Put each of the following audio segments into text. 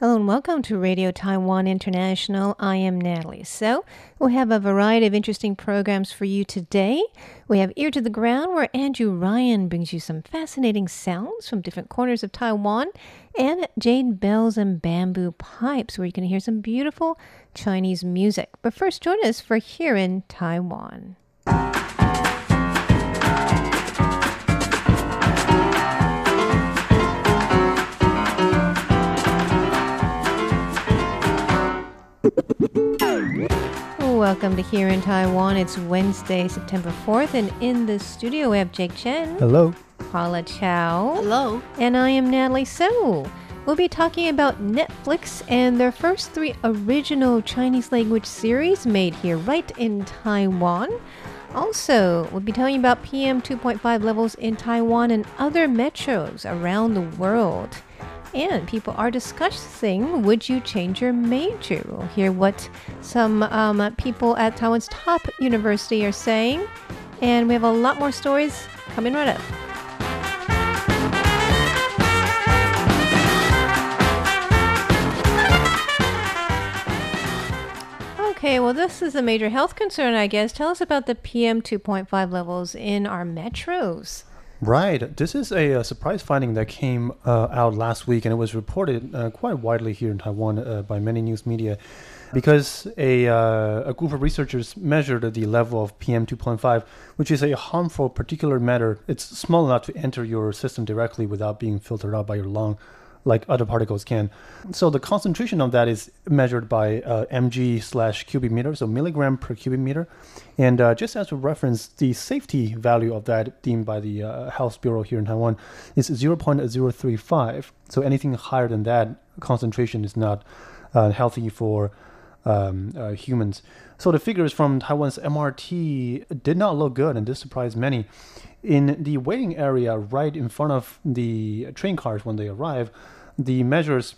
Hello and welcome to Radio Taiwan International. I am Natalie. So, we have a variety of interesting programs for you today. We have Ear to the Ground, where Andrew Ryan brings you some fascinating sounds from different corners of Taiwan, and Jade Bells and Bamboo Pipes, where you can hear some beautiful Chinese music. But first, join us for Here in Taiwan. Welcome to Here in Taiwan. It's Wednesday, September 4th, and in the studio we have Jake Chen, Hello. Paula Chow, Hello. and I am Natalie So. We'll be talking about Netflix and their first three original Chinese language series made here right in Taiwan. Also, we'll be telling you about PM 2.5 levels in Taiwan and other metros around the world. And people are discussing would you change your major? We'll hear what some um, people at Taiwan's top university are saying. And we have a lot more stories coming right up. Okay, well, this is a major health concern, I guess. Tell us about the PM 2.5 levels in our metros. Right. This is a, uh surprise finding that came uh, out last week, and it was reported uh, quite widely here in Taiwan uh, by many news media. Because a, uh, a group of researchers measured the level of PM 2.5, which is a harmful particulate matter. It's small enough to enter your system directly without being filtered out by your lung, like other particles can. So the concentration of that is measured by uh, mg slash cubic meter, so milligram per cubic meter. And uh, just as a reference, the safety value of that deemed by the uh, Health Bureau here in Taiwan is 0.035. So anything higher than that concentration is not uh, healthy for um, uh, humans. So the figures from Taiwan's MRT did not look good, and this surprised many. In the waiting area right in front of the train cars when they arrive, the measures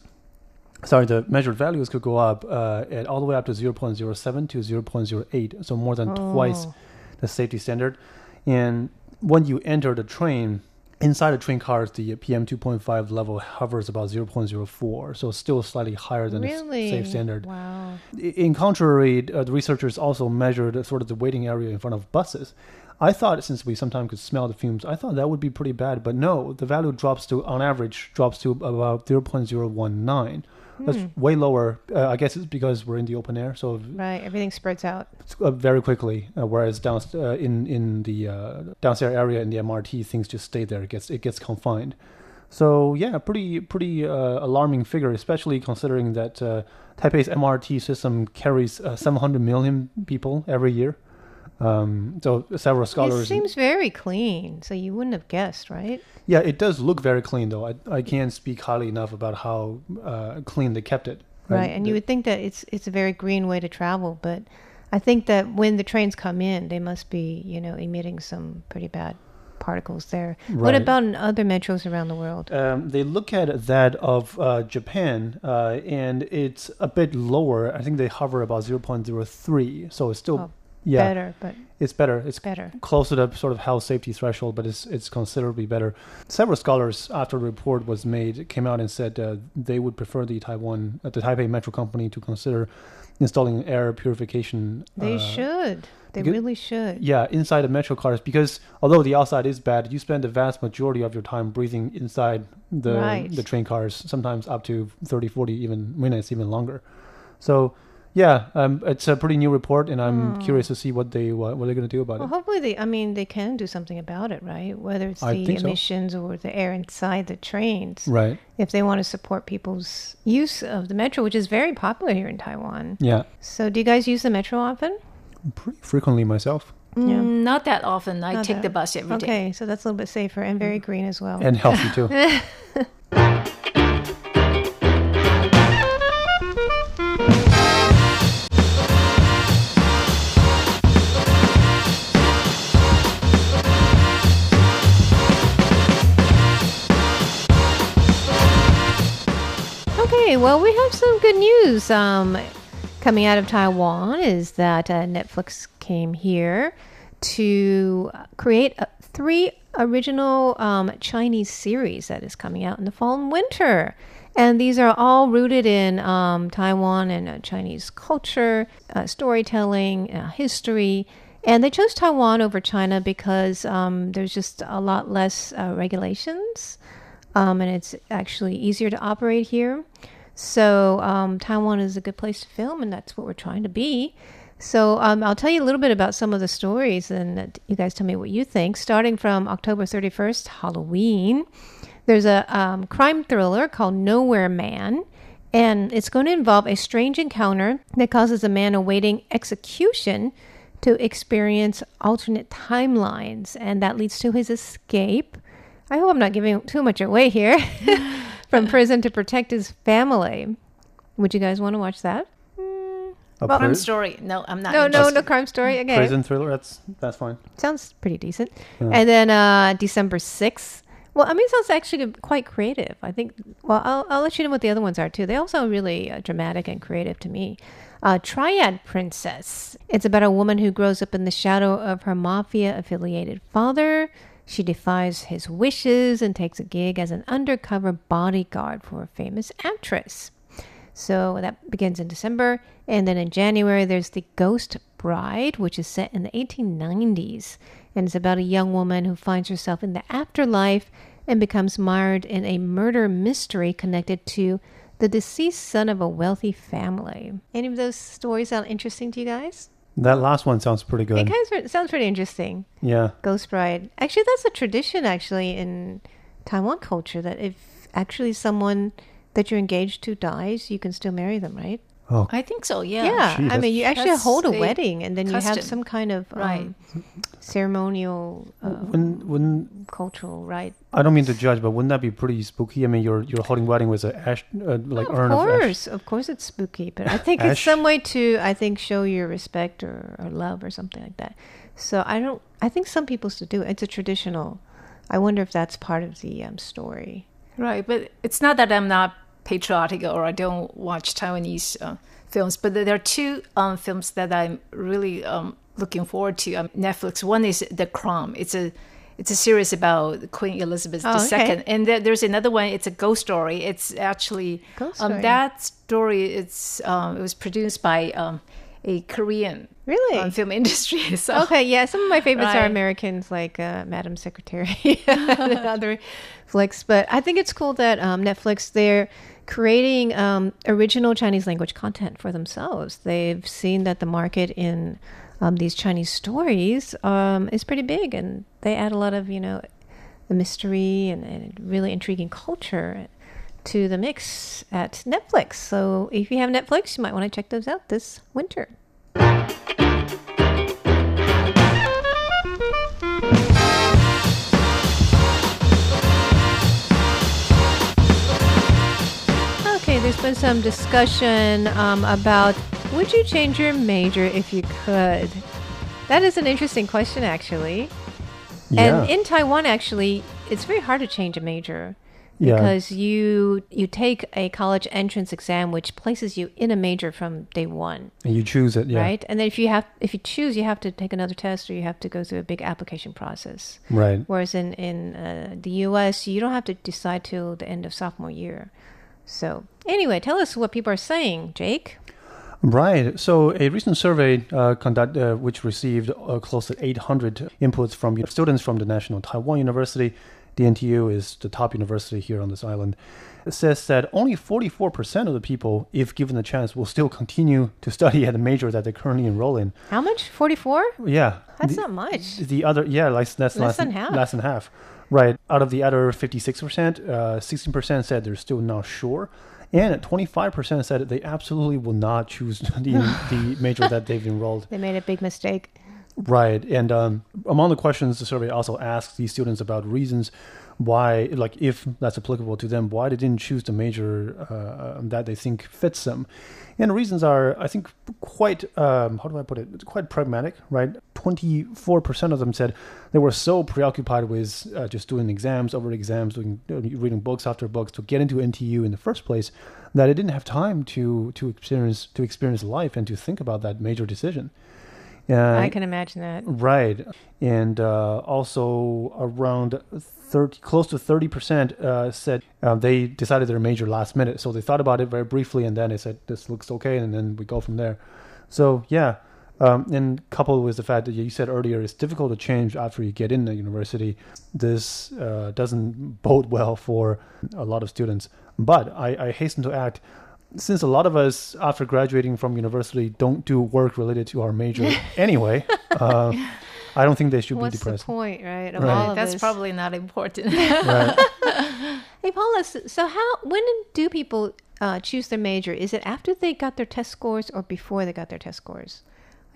sorry, the measured values could go up uh, at all the way up to 0.07 to 0.08, so more than twice the safety standard. And when you enter the train, inside the train cars, the PM 2.5 level hovers about 0.04, so still slightly higher than Really? the safe standard. Wow. In contrary, uh, the researchers also measured sort of the waiting area in front of buses. I thought, since we sometimes could smell the fumes, I thought that would be pretty bad. But no, the value drops to, on average, drops to about 0.019. That's way lower. Uh, I guess it's because we're in the open air, so Right, everything spreads out. uh, very quickly. Uh, whereas down uh, in in the uh, downstairs area in the MRT, things just stay there. It gets it gets confined. So yeah, pretty pretty uh, alarming figure, especially considering that uh, Taipei's MRT system carries uh, 700 million people every year. Um, so several scholars. It seems very clean, so you wouldn't have guessed, right? yeah, it does look very clean though. I I can't speak highly enough about how uh, clean they kept it. Right, and you would think that it's it's a very green way to travel, but I think that when the trains come in, they must be, you know, emitting some pretty bad particles there. Right. What about in other metros around the world? Um, they look at that of uh, Japan, uh, and it's a bit lower. I think they hover about 0.03, so it's still Oh, yeah, Better, but it's better. It's better. closer to sort of health safety threshold, but it's it's considerably better. Several scholars, after the report was made, came out and said uh, they would prefer the Taiwan, uh, the Taipei Metro Company, to consider installing air purification. They uh, should. They because- really should. Yeah, inside the metro cars, because although the outside is bad, you spend the vast majority of your time breathing inside the Right. the train cars, sometimes up to 30, 40 even minutes, even longer. So, yeah, um, it's a pretty new report, and I'm curious to see what they what, what they're going to do about Well, it. hopefully they. I mean, they can do something about it, right? Whether it's I the think so. emissions or the air inside the trains. Right? If they want to support people's use of the metro, which is very popular here in Taiwan. Yeah, So, do you guys use the metro often? pretty frequently myself, Yeah. Mm, not that often. I Not take that- the bus every day. Okay, so that's a little bit safer and very green as well. and healthy too. well, we have some good news um, coming out of Taiwan is that uh, Netflix came here to create uh, three original um, Chinese series that is coming out in the fall and winter. And these are all rooted in um, Taiwan and uh, Chinese culture, uh, storytelling, uh, history. And they chose Taiwan over China because um, there's just a lot less uh, regulations um, and it's actually easier to operate here. So um, Taiwan is a good place to film, and that's what we're trying to be. So um, I'll tell you a little bit about some of the stories, and you guys tell me what you think. Starting from October 31st, Halloween, there's a um, crime thriller called Nowhere Man, and it's going to involve a strange encounter that causes a man awaiting execution to experience alternate timelines, and that leads to his escape. I hope I'm not giving too much away here. From prison to protect his family. Would you guys want to watch that? A Crime story. No, I'm not. No, no, interested. no crime story. Okay. prison thriller. That's that's fine. Sounds pretty decent. And then uh, December 6th. Well, I mean, it sounds actually quite creative. I think, well, I'll, I'll let you know what the other ones are too. They all sound really uh, dramatic and creative to me. Uh, Triad Princess. It's about a woman who grows up in the shadow of her mafia affiliated father. She defies his wishes and takes a gig as an undercover bodyguard for a famous actress. So that begins in December. And then in January, there's The Ghost Bride, which is set in the 1890s. And it's about a young woman who finds herself in the afterlife and becomes mired in a murder mystery connected to the deceased son of a wealthy family. Any of those stories sound interesting to you guys? That last one sounds pretty good. It kind of sounds pretty interesting. Yeah. Ghost Bride. Actually, that's a tradition actually in Taiwan culture that if actually someone that you're engaged to dies, you can still marry them, right? Oh, I think so. Yeah. Yeah, Gee, I mean, you actually hold a a wedding, and then you have some kind of um, Right. ceremonial, uh, when when cultural right. I don't mean to judge, but wouldn't that be pretty spooky? I mean, you're you're holding wedding with a ash, uh, like of urn of ash. course, of course, it's spooky, but I think it's some way to, I think, show your respect or, or love or something like that. So I don't. I think some people still do. It's a traditional. I wonder if that's part of the um, story. Right, but it's not that I'm not patriotic or I don't watch Taiwanese uh, films, but there are two um, films that I'm really um, looking forward to on Netflix. One is The Crown. It's a it's a series about Queen Elizabeth Oh, II, okay. and there, there's another one. It's a ghost story. It's actually Ghost story. Um, that story. It's um, it was produced by um, a Korean Really? um, film industry. So Okay, yeah, some of my favorites are Americans, like uh, Madam Secretary and other flicks. But I think it's cool that um, Netflix they're creating um, original Chinese language content for themselves. They've seen that the market in um, these Chinese stories um, is pretty big, and they add a lot of you know the mystery and, and really intriguing culture to the mix at Netflix. So if you have Netflix, you might want to check those out this winter. Okay, there's been some discussion um, about would you change your major if you could? That is an interesting question, actually. Yeah. And in Taiwan, actually, it's very hard to change a major Yeah. because you you take a college entrance exam, which places you in a major from day one, and you choose it. Yeah. right? And then if you have if you choose, you have to take another test or you have to go through a big application process. Right. Whereas in in uh, the U.S., you don't have to decide till the end of sophomore year. So anyway, tell us what people are saying, Jake. Right. So a recent survey uh, conduct, uh, which received uh, close to 800 inputs from students from the National Taiwan University, the NTU is the top university here on this island, it says that only 44% of the people, if given the chance, will still continue to study at the major that they currently enroll in. How much? Forty four. Yeah. That's the, not much. The other, yeah, like, that's Less than half. Less than half. Right. Out of the other 56%, uh, 16% said they're still not sure. And 25% said they absolutely will not choose the, the major that they've enrolled. They made a big mistake. Right. And um, among the questions, the survey also asks these students about reasons why, like, if that's applicable to them, why they didn't choose the major uh, that they think fits them. And the reasons are, I think, quite, um, how do I put it? It's quite pragmatic, right? 24% of them said they were so preoccupied with uh, just doing exams over exams, doing, reading books after books to get into NTU in the first place that they didn't have time to to experience to experience life and to think about that major decision. Uh, I can imagine that. Right, and uh, also around 30, close to thirty percent uh, said uh, they decided their major last minute. So they thought about it very briefly, and then they said this looks okay, and then we go from there. So yeah, um, and coupled with the fact that you said earlier, it's difficult to change after you get in the university. This uh, doesn't bode well for a lot of students. But I, I hasten to add since a lot of us after graduating from university don't do work related to our major anyway, uh, I don't think they should What's be depressed. the point, right? Of Right. all of That's this? probably not important. Right. Hey, Paula. So how? When do people uh, choose their major? Is it after they got their test scores or before they got their test scores?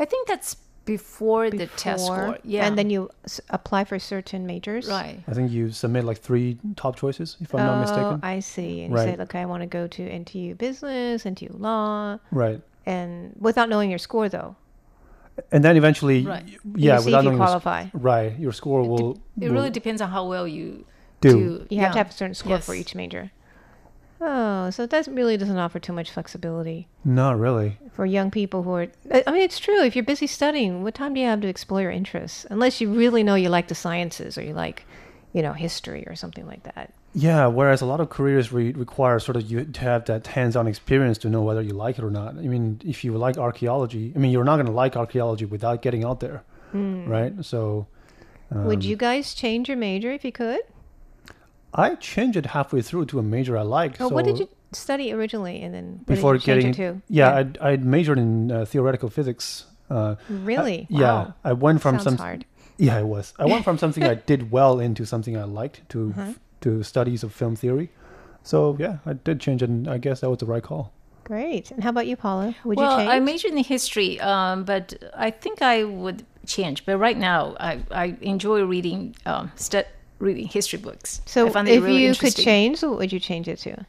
I think that's before, the test score. Yeah. And then you s- apply for certain majors. right. I think you submit like three top choices, if I'm not Oh, mistaken. I see. And Right. you say, look, I want to go to NTU Business, NTU Law, right. and without knowing your score, though. And then eventually, Right. y- You yeah, without if you knowing your, s- qualify. right, your score will. It will really depends on how well you do. You have to have a certain score for each major. Oh, so that really doesn't offer too much flexibility Not really. for young people who are. I mean, it's true. If you're busy studying, what time do you have to explore your interests? Unless you really know you like the sciences or you like, you know, history or something like that. Yeah, whereas a lot of careers re- require sort of you to have that hands-on experience to know whether you like it or not. I mean, if you like archaeology, I mean, you're not going to like archaeology without getting out there, right? So, Hmm. Would um, you guys change your major if you could? I changed it halfway through to a major I like. Oh, so what did you study originally, and then what before did you getting? it to? Yeah, I'd, I'd majored in uh, theoretical physics. Uh, really. yeah, Wow. I went from Sounds some. hard. Yeah, it was. I went from something I did well into something I liked to Uh-huh. to studies of film theory. So yeah, I did change it, and I guess that was the right call. Great. And how about you, Paula? Would well, you change? I majored in history, um, but I think I would change. But right now, I, I enjoy reading um, stu- reading history books. so I find if really you could change, what would you change it to?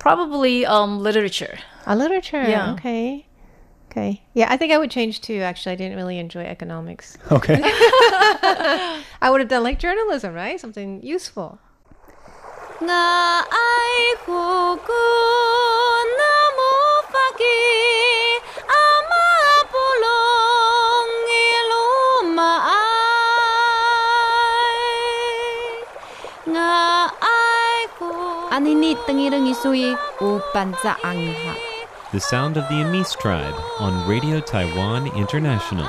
probably um, literature. A literature. Yeah. Okay. Okay. Yeah, I think I would change too. Actually, I didn't really enjoy economics. Okay. I would have done like journalism, right? Something useful. nga ai ko ko na mo pagi ama Anini tengirang isui u angha. The sound of the Amis tribe on Radio Taiwan International.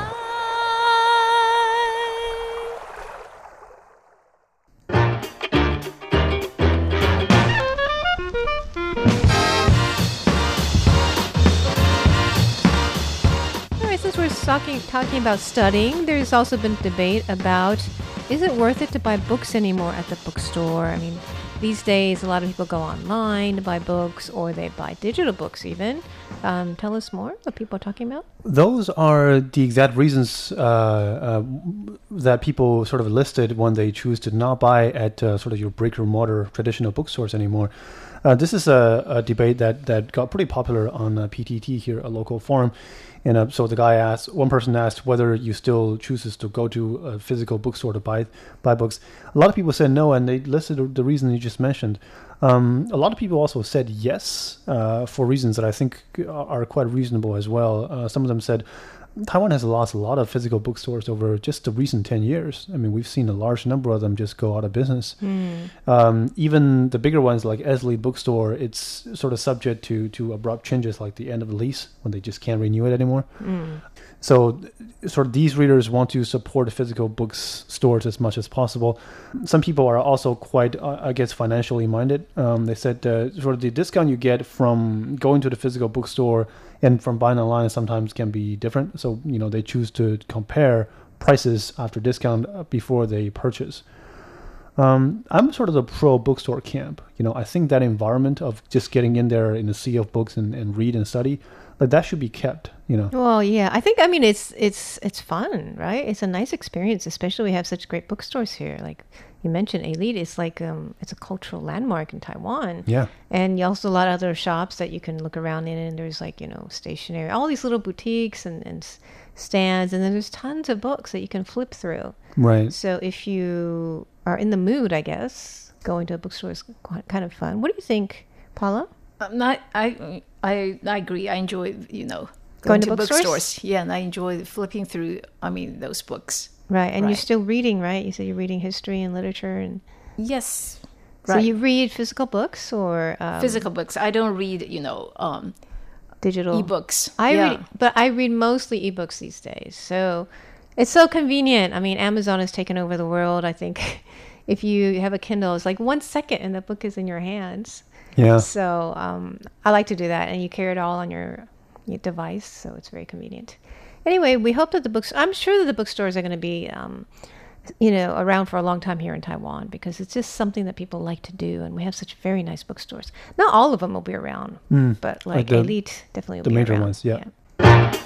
All right, since we're talking talking about studying, there's also been debate about is it worth it to buy books anymore at the bookstore? I mean, these days a lot of people go online to buy books, or they buy digital books even. Um, tell us more. What people are talking about? Those are the exact reasons uh, uh, that people sort of listed when they choose to not buy at uh, sort of your brick and mortar traditional bookstores anymore. Uh, this is a, a debate that, that got pretty popular on uh, PTT here, a local forum. And uh, so the guy asked, one person asked whether you still chooses to go to a physical bookstore to buy buy books. A lot of people said no, and they listed the reason you just mentioned. Um, a lot of people also said yes uh, for reasons that I think are quite reasonable as well. Uh, some of them said Taiwan has lost a lot of physical bookstores over just the recent 10 years. I mean, we've seen a large number of them just go out of business. Um, even the bigger ones like Eslite Bookstore, it's sort of subject to, to abrupt changes like the end of the lease when they just can't renew it anymore. So, sort of these readers want to support physical books stores as much as possible. Some people are also quite, uh, I guess, financially minded. Um, they said uh, sort of the discount you get from going to the physical bookstore and from buying online sometimes can be different. So, you know, they choose to compare prices after discount uh, before they purchase. Um, I'm sort of the pro bookstore camp. You know, I think that environment of just getting in there in a sea of books and, and read and study, like that should be kept. You know, Well, yeah, I think I mean it's it's it's fun, right? It's a nice experience, especially we have such great bookstores here. Like you mentioned, Elite it's like um, it's a cultural landmark in Taiwan. yeah. And you also a lot of other shops that you can look around in, and there's like you know stationery, all these little boutiques and and stands, and then there's tons of books that you can flip through. Right. So if you are in the mood, I guess going to a bookstore is quite, kind of fun. What do you think, Paula? I'm not, I, I, I agree. I enjoy, you know, Going to bookstores? Yeah, and I enjoy flipping through. I mean, those books. Right, and you're still reading, right? You said you're reading history and literature, and Yes. so you read physical books or um, Physical books. I don't read, you know, um, digital ebooks. I yeah. read, but I read mostly ebooks these days. So it's so convenient. I mean, Amazon has taken over the world. I think if you have a Kindle, it's like one second and the book is in your hands. Yeah. So um, I like to do that, and you carry it all on your, your device, so it's very convenient. Anyway, we hope that the books. I'm sure that the bookstores are going to be, um, you know, around for a long time here in Taiwan because it's just something that people like to do, and we have such very nice bookstores. Not all of them will be around, but like, the- Elite definitely will the be major around. ones, yeah. All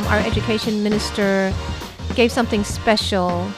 um, our education minister gave something special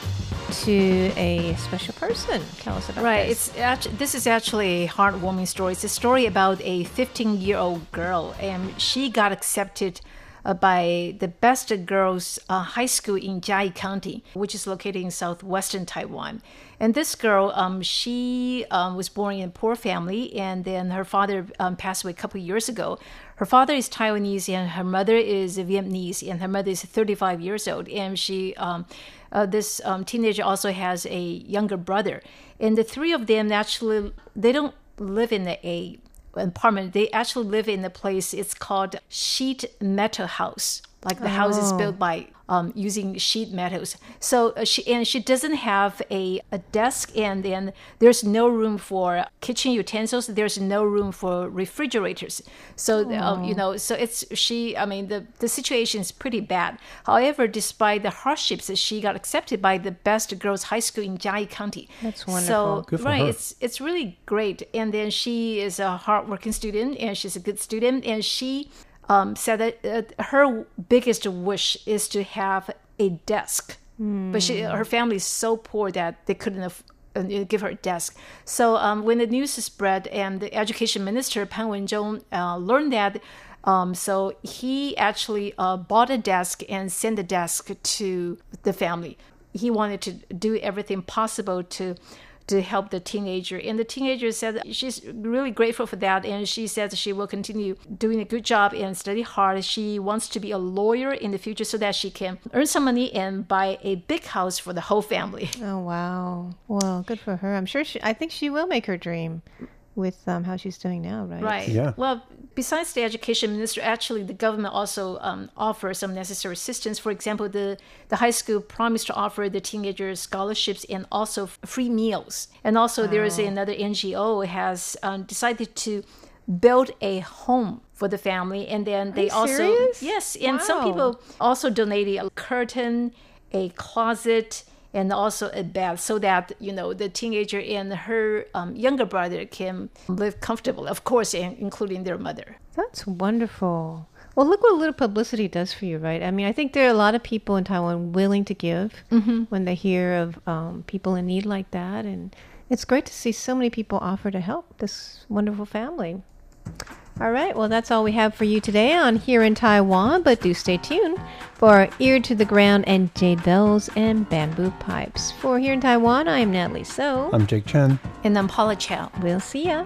to a special person. Tell us about Right. this. It's actually, this is actually a heartwarming story. It's a story about a 15 year old girl, and she got accepted uh, by the best girls uh, high school in Chiayi County, which is located in southwestern Taiwan. And this girl, um, she um, was born in a poor family, and then her father um, passed away a couple years ago. Her father is Taiwanese, and her mother is Vietnamese, and her mother is 35 years old, and she. Um, uh, this um, teenager also has a younger brother, and the three of them actually they don't live in a, a apartment. They actually live in a place. It's called sheet metal house. Like the house is built by um, using sheet metals. So uh, she and she doesn't have a, a desk, and then there's no room for kitchen utensils. There's no room for refrigerators. So um, you know, so it's she. I mean, the the situation is pretty bad. However, despite the hardships, she got accepted by the best girls' high school in Chiayi County. That's wonderful. So right, her. it's it's really great. And then she is a hardworking student, and she's a good student, and she um, said that uh, her biggest wish is to have a desk, but she her family is so poor that they couldn't. Aff- uh, give her a desk. So um, when the news spread and the education minister Pan Wen-zhong uh, learned that, um, so he actually uh, bought a desk and sent the desk to the family. He wanted to do everything possible to to help the teenager. And the teenager said she's really grateful for that. And she says she will continue doing a good job and study hard. She wants to be a lawyer in the future so that she can earn some money and buy a big house for the whole family. Oh wow! Well, good for her. I'm sure. She, I think she will make her dream with um, how she's doing now, right? Right. Yeah. Well, besides the education minister, actually the government also um, offers some necessary assistance. For example, the, the high school promised to offer the teenagers scholarships and also free meals. And also there is another NGO has um, decided to build a home for the family and then they you also serious? yes and some people also donated a curtain a closet and also a bed so that you know the teenager and her um, younger brother can live comfortable of course in- including their mother That's wonderful. Well, look what a little publicity does for you, right? I mean, I think there are a lot of people in Taiwan willing to give when they hear of um, people in need like that, and it's great to see so many people offer to help this wonderful family. All right, well, that's all we have for you today on Here in Taiwan, but do stay tuned for Ear to the Ground and Jade Bells and Bamboo Pipes. For Here in Taiwan, I am Natalie So. I'm Jake Chen. and i'm paula chow We'll see ya.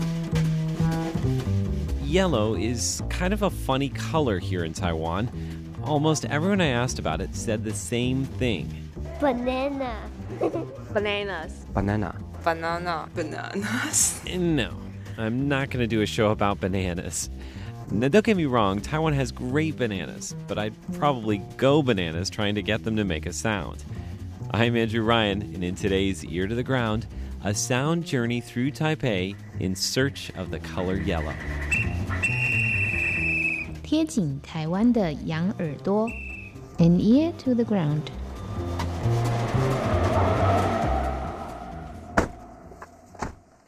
Yellow is kind of a funny color here in Taiwan. Almost everyone I asked about it said the same thing. Banana. Bananas. Banana. Banana. Bananas. No, I'm not going to do a show about bananas. Now, don't get me wrong, Taiwan has great bananas, but I'd probably go bananas trying to get them to make a sound. I'm Andrew Ryan, and in today's Ear to the Ground, a sound journey through Taipei in search of the color yellow. 贴紧台湾的羊耳朵，an ear to the ground。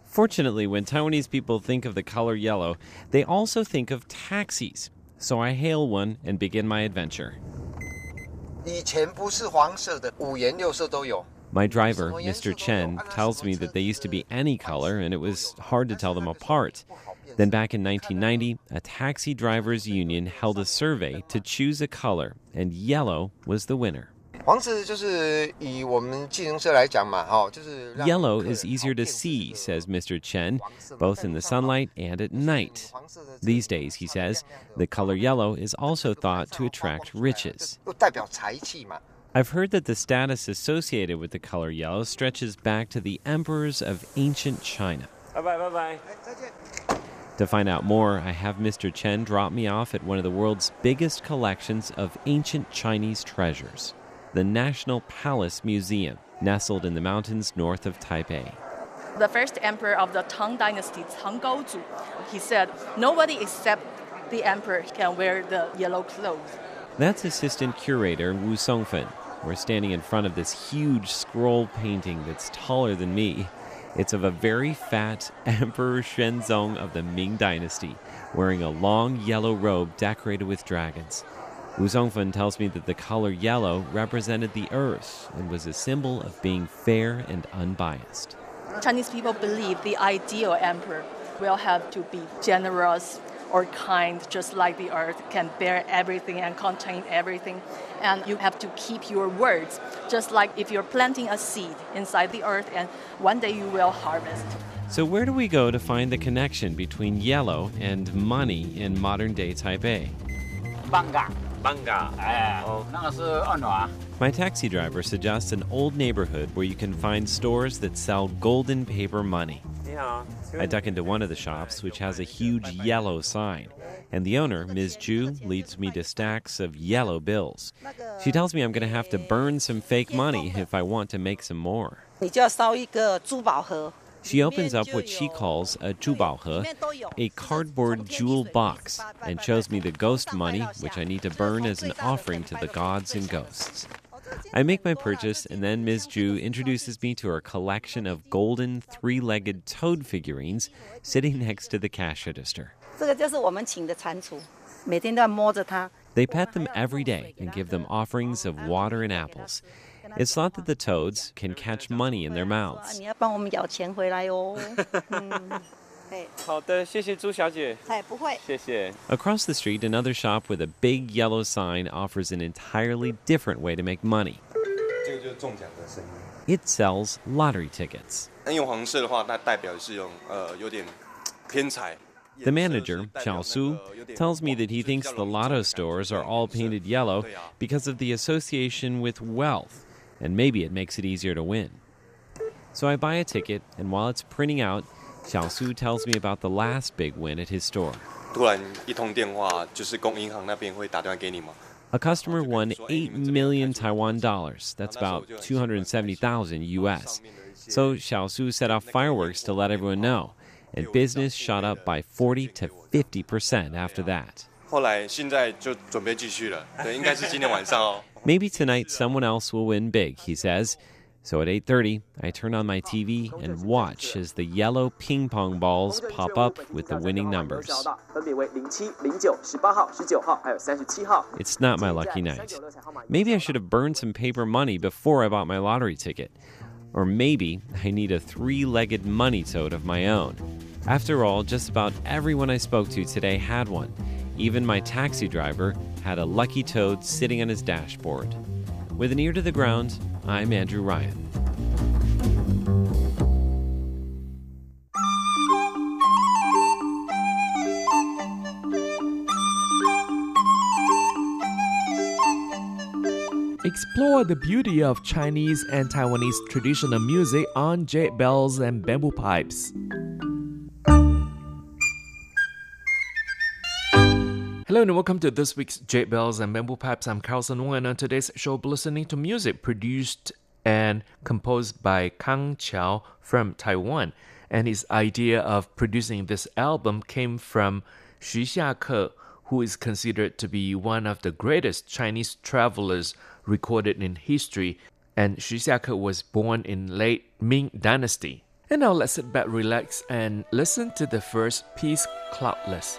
Fortunately, when Taiwanese people think of the color yellow, they also think of taxis. So I hail one and begin my adventure. 以前不是黄色的，五颜六色都有。 My driver, Mr. Chen, tells me that they used to be any color and it was hard to tell them apart. Then, back in 1990, a taxi drivers union held a survey to choose a color, and yellow was the winner. Yellow is easier to see, says Mr. Chen, both in the sunlight and at night. These days, he says, the color yellow is also thought to attract riches. I've heard that the status associated with the color yellow stretches back to the emperors of ancient China. Bye bye, bye bye. To find out more, I have Mr. Chen drop me off at one of the world's biggest collections of ancient Chinese treasures, the National Palace Museum, nestled in the mountains north of Taipei. the first emperor of the Tang Dynasty, Tang Gaozu, he said, nobody except the emperor can wear the yellow clothes. That's assistant curator Wu Songfen. We're standing in front of this huge scroll painting that's taller than me. It's of a very fat Emperor Shenzong of the Ming Dynasty, wearing a long yellow robe decorated with dragons. Wu Songfen tells me that the color yellow represented the earth and was a symbol of being fair and unbiased. Chinese people believe the ideal emperor will have to be generous or kind, just like the earth can bear everything and contain everything. And you have to keep your words, just like if you're planting a seed inside the earth, and one day you will harvest. So, where do we go to find the connection between yellow and money in modern day Taipei? Banga. Banga. Ah, oh, ah? My taxi driver suggests an old neighborhood where you can find stores that sell golden paper money. I duck into one of the shops, which has a huge yellow sign, and the owner, Ms. Chu, leads me to stacks of yellow bills. She tells me I'm going to have to burn some fake money if I want to make some more. She opens up what she calls a zhubaohe, a cardboard jewel box, and shows me the ghost money, which I need to burn as an offering to the gods and ghosts. I make my purchase, and then Ms. Chu introduces me to her collection of golden three legged toad figurines sitting next to the cash register. They pet them every day and give them offerings of water and apples. It's thought that the toads can catch money in their mouths. Across the street, another shop with a big yellow sign offers an entirely different way to make money. It sells lottery tickets. The manager, Xiao Su, tells me that he thinks the lotto stores are all painted yellow because of the association with wealth, and maybe it makes it easier to win. So I buy a ticket, and while it's printing out, Xiaosu tells me about the last big win at his store. A customer won 8 million Taiwan dollars. That's about 270,000 US. So Xiaosu set off fireworks to let everyone know, and business shot up by 40 to 50% after that. Maybe tonight someone else will win big, he says. So at 8:30, I turn on my TV and watch as the yellow ping pong balls pop up with the winning numbers. It's not my lucky night. Maybe I should have burned some paper money before I bought my lottery ticket. Or maybe I need a three-legged money toad of my own. After all, just about everyone I spoke to today had one. Even my taxi driver had a lucky toad sitting on his dashboard. With an ear to the ground, I'm Andrew Ryan. Explore the beauty of Chinese and Taiwanese traditional music on jade bells and bamboo pipes. Hello and welcome to this week's Jade Bells and Bamboo Pipes. I'm Carlson Wong and on today's show, we're listening to music produced and composed by Kang Qiao from Taiwan. And his idea of producing this album came from Xu Xiake, who is considered to be one of the greatest Chinese travelers recorded in history. And Xu Xiake was born in late Ming Dynasty. And now let's sit back, relax, and listen to the first piece, Cloudless.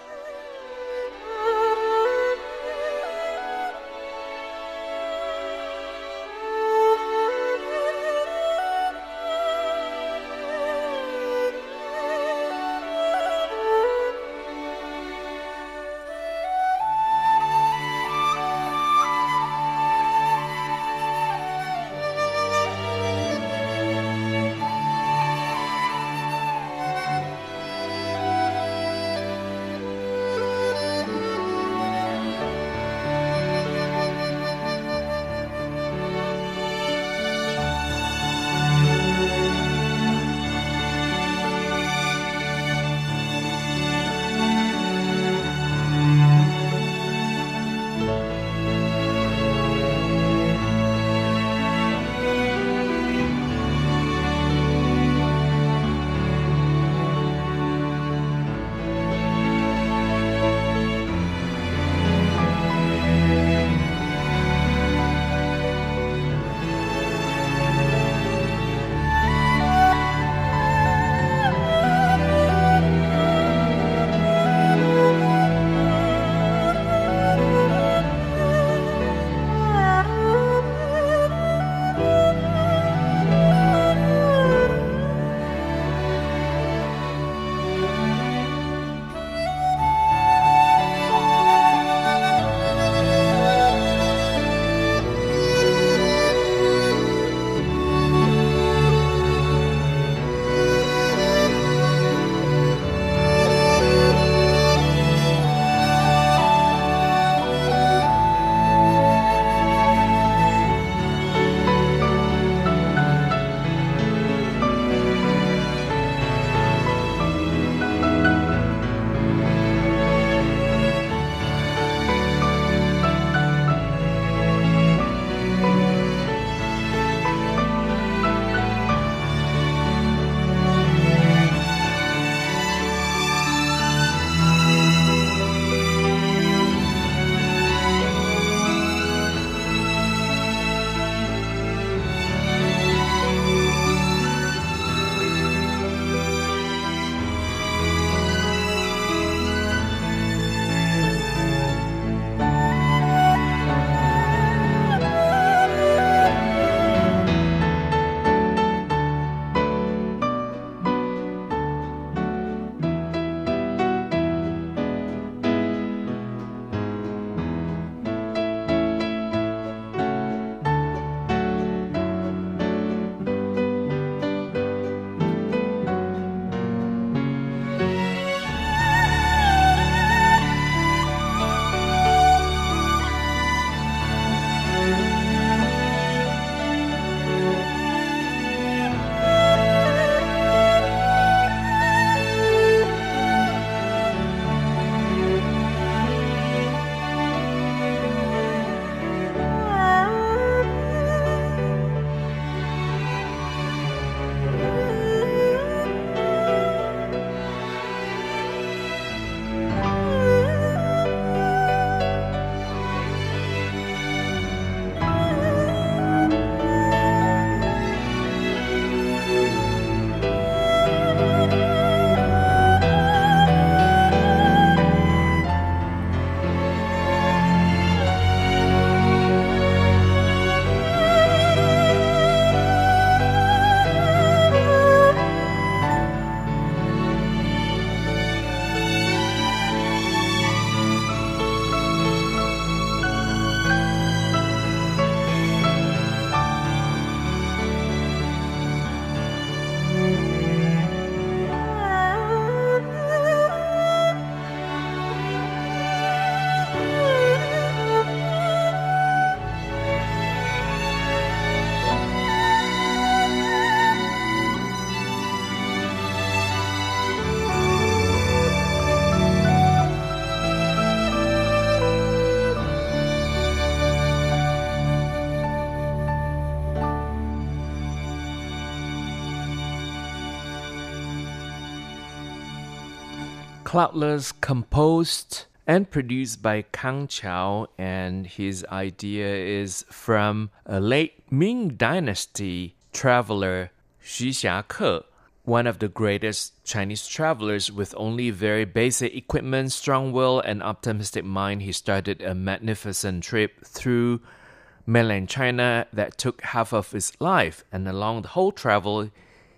Cloudless composed and produced by Kang Chao, and his idea is from a late Ming Dynasty traveler Xu Xiake, one of the greatest Chinese travelers with only very basic equipment, strong will, and optimistic mind. He started a magnificent trip through mainland China that took half of his life, and along the whole travel,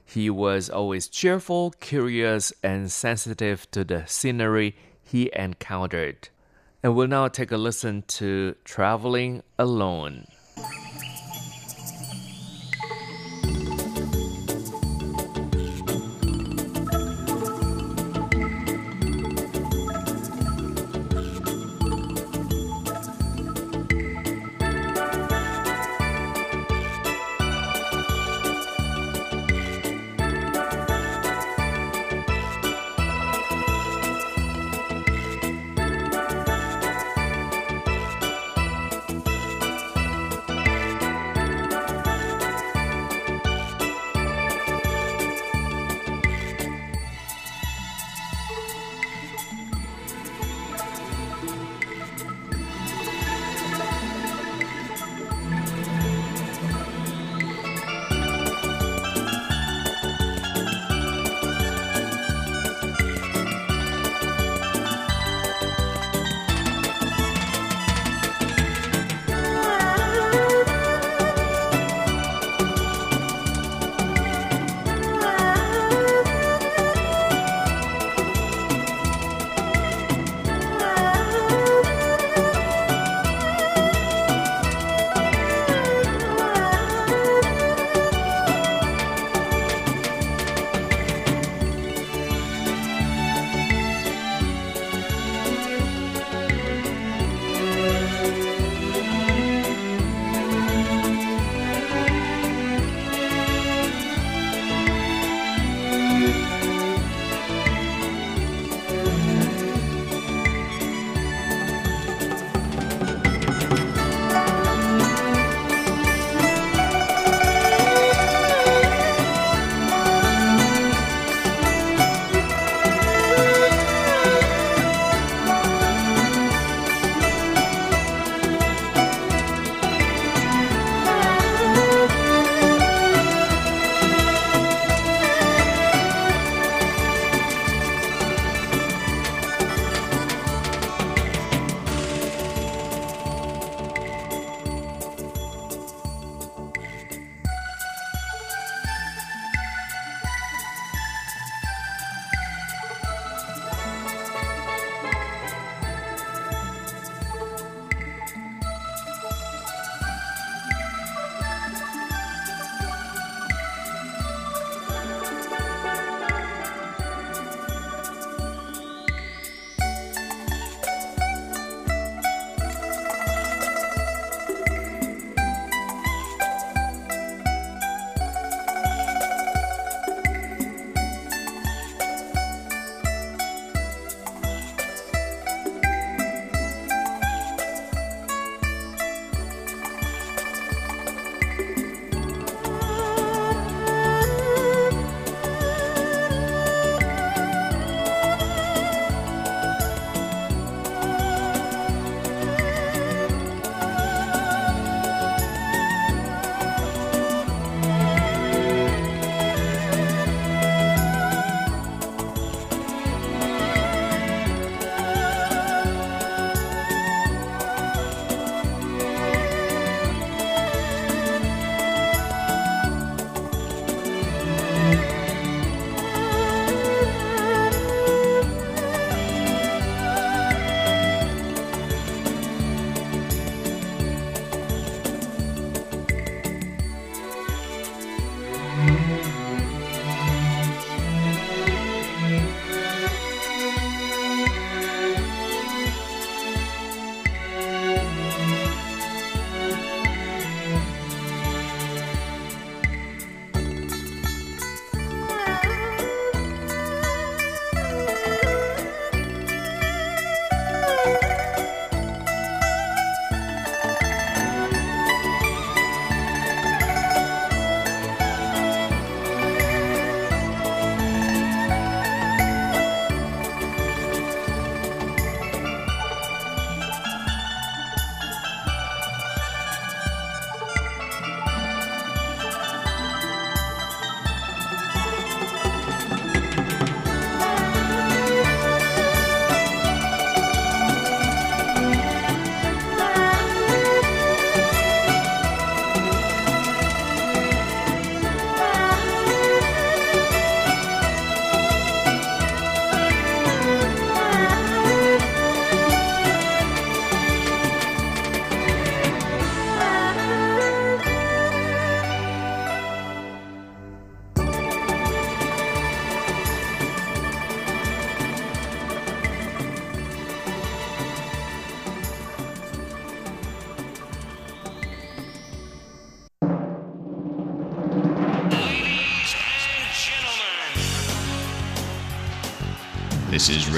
he was always cheerful, curious, and sensitive to the scenery he encountered. And we'll now take a listen to Traveling Alone.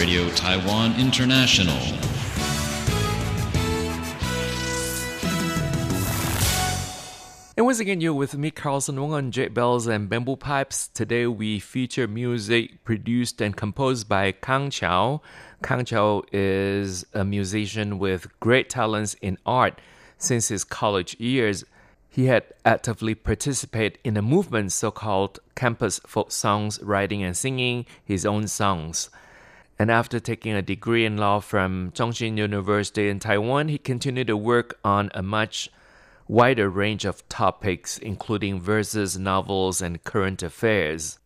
Radio Taiwan International. And once again, you're with me, Carlson Wong on Jade Bells and Bamboo Pipes. Today we feature music produced and composed by Kang Chao. Kang Chao is a musician with great talents in art. Since his college years, he had actively participated in a movement so called campus folk songs, writing and singing his own songs. And after taking a degree in law from Zhongxin University in Taiwan, he continued to work on a much wider range of topics, including verses, novels, and current affairs.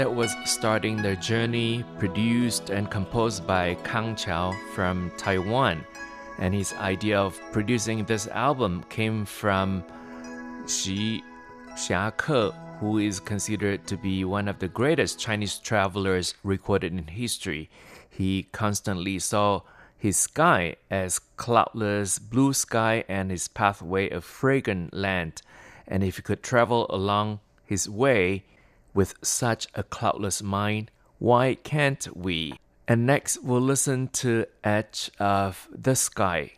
That was starting their journey, produced and composed by Kang Chao from Taiwan. And his idea of producing this album came from Xu Xiake, who is considered to be one of the greatest Chinese travelers recorded in history. He constantly saw his sky as cloudless blue sky and his pathway a fragrant land. And if he could travel along his way with such a cloudless mind, why can't we? And next, we'll listen to Edge of the Sky.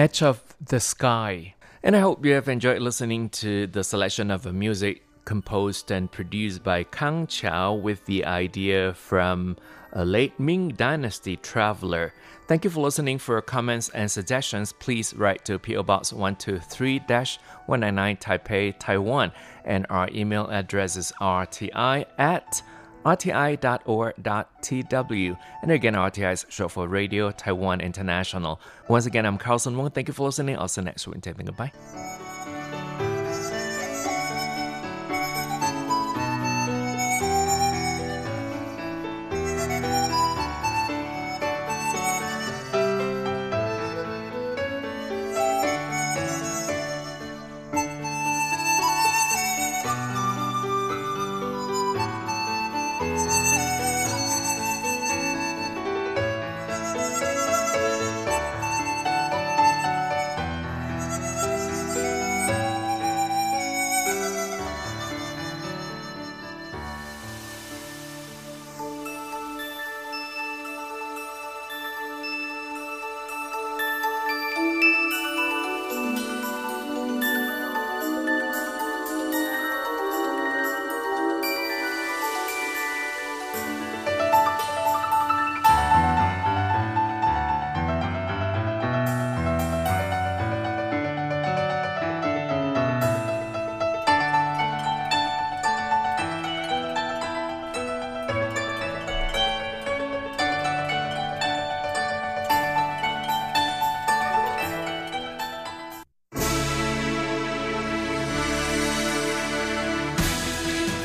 Edge of the Sky. And I hope you have enjoyed listening to the selection of music composed and produced by Kang Chao with the idea from a late Ming Dynasty traveler. Thank you for listening. For comments and suggestions, please write to PO Box 123 199 Taipei, Taiwan. And our email address is rti at rti.org.tw. And again, RTI is short for Radio Taiwan International. Once again, I'm Carlson Wong. Thank you for listening. I'll see you next week. Goodbye.